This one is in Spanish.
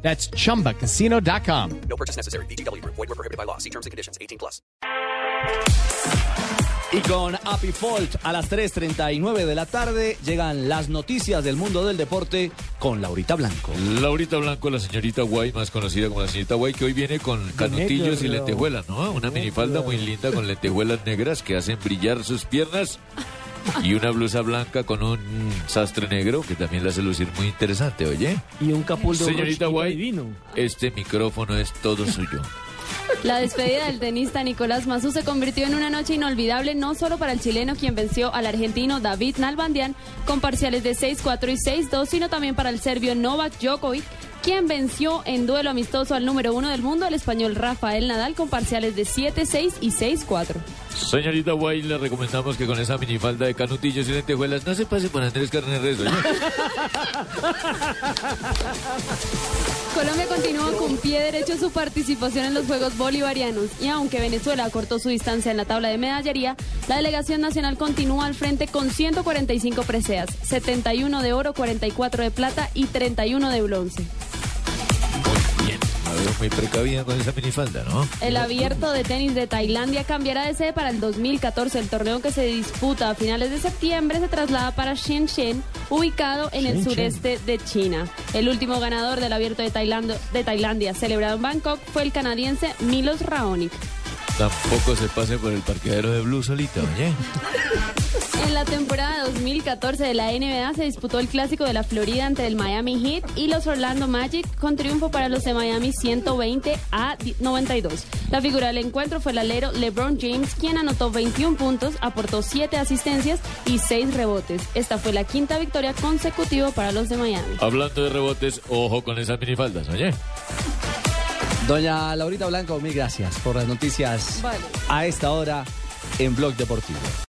That's chumbacasino.com. No purchase necessary. BGW. Void were prohibited by law. See terms and conditions. 18 plus. Y con Happy Fault a las 3.39 de la tarde llegan las noticias del mundo del deporte con Laurita Blanco. Laurita Blanco, la señorita Guay, más conocida como la señorita Guay, que hoy viene con canutillos y lentejuelas, ¿no? Una minifalda muy linda con lentejuelas negras que hacen brillar sus piernas y una blusa blanca con un sastre negro que también la hace lucir muy interesante, oye. Y un capul de un Señorita Guay, divino. este micrófono es todo suyo. La despedida del tenista Nicolás Mazú se convirtió en una noche inolvidable no solo para el chileno quien venció al argentino David Nalbandian con parciales de 6-4 y 6-2, sino también para el serbio Novak Djokovic quien venció en duelo amistoso al número uno del mundo, el español Rafael Nadal, con parciales de 7-6 y 6-4. Señorita Guay, le recomendamos que con esa minifalda de canutillos y lentejuelas no se pase por Andrés Carne Rezo. ¿oye? Colombia continúa con pie derecho su participación en los Juegos Bolivarianos y aunque Venezuela cortó su distancia en la tabla de medallería, la delegación nacional continúa al frente con 145 preseas, 71 de oro, 44 de plata y 31 de bronce. Muy precavida con esa minifalda, ¿no? El abierto de tenis de Tailandia cambiará de sede para el 2014. El torneo que se disputa a finales de septiembre se traslada para Shenzhen, ubicado en el sureste de China. El último ganador del abierto de, Tailando- de Tailandia, celebrado en Bangkok, fue el canadiense Milos Raonic. Tampoco se pase por el parqueadero de Blue solita, oye. En la temporada 2014 de la NBA se disputó el clásico de la Florida entre el Miami Heat y los Orlando Magic con triunfo para los de Miami 120 a 92. La figura del encuentro fue el alero LeBron James, quien anotó 21 puntos, aportó 7 asistencias y 6 rebotes. Esta fue la quinta victoria consecutiva para los de Miami. Hablando de rebotes, ojo con esas minifaldas, oye. Doña Laurita Blanco, mil gracias por las noticias Vale. a esta hora en Blog Deportivo.